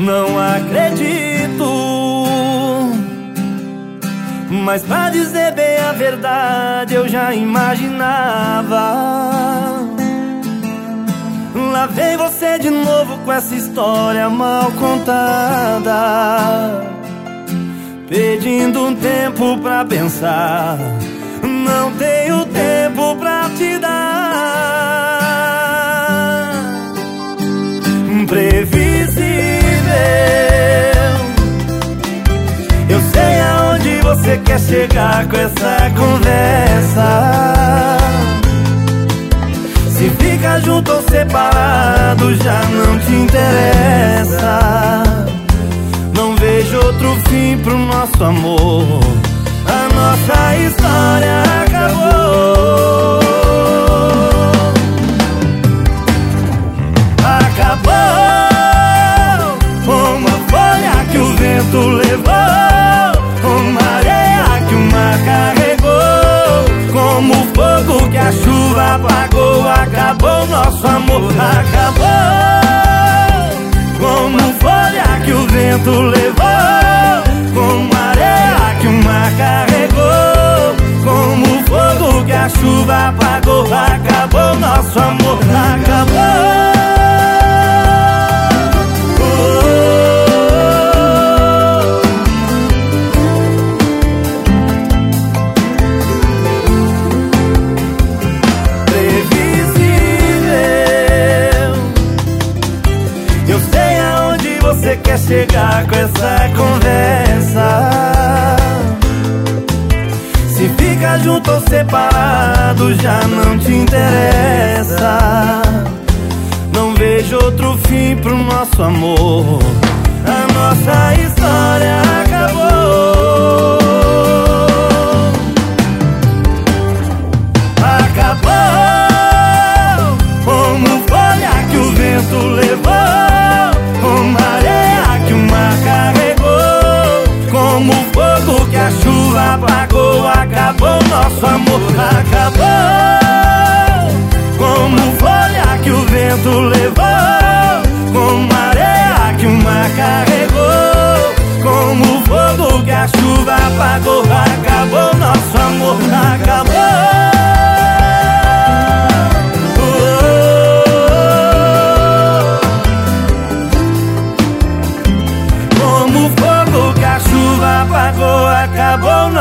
Não acredito. Mas pra dizer bem a verdade, eu já imaginava. Lá vem você de novo com essa história mal contada. Pedindo um tempo pra pensar. Não tenho tempo pra te dar. Previsível. Você quer chegar com essa conversa. Se fica junto ou separado já não te interessa. Não vejo outro fim pro nosso amor. A nossa história acabou. Acabou como a folha que o vento levou, apagou. Acabou nosso amor, acabou como folha que o vento levou, como areia que o mar carregou, como fogo que a chuva apagou. Acabou nosso amor, chegar com essa conversa. Se fica junto ou separado já não te interessa. Não vejo outro fim pro nosso amor. A nossa nosso amor acabou Como folha que o vento levou Como areia que o mar carregou Como fogo que a chuva apagou Acabou nosso amor, acabou acabou, acabou.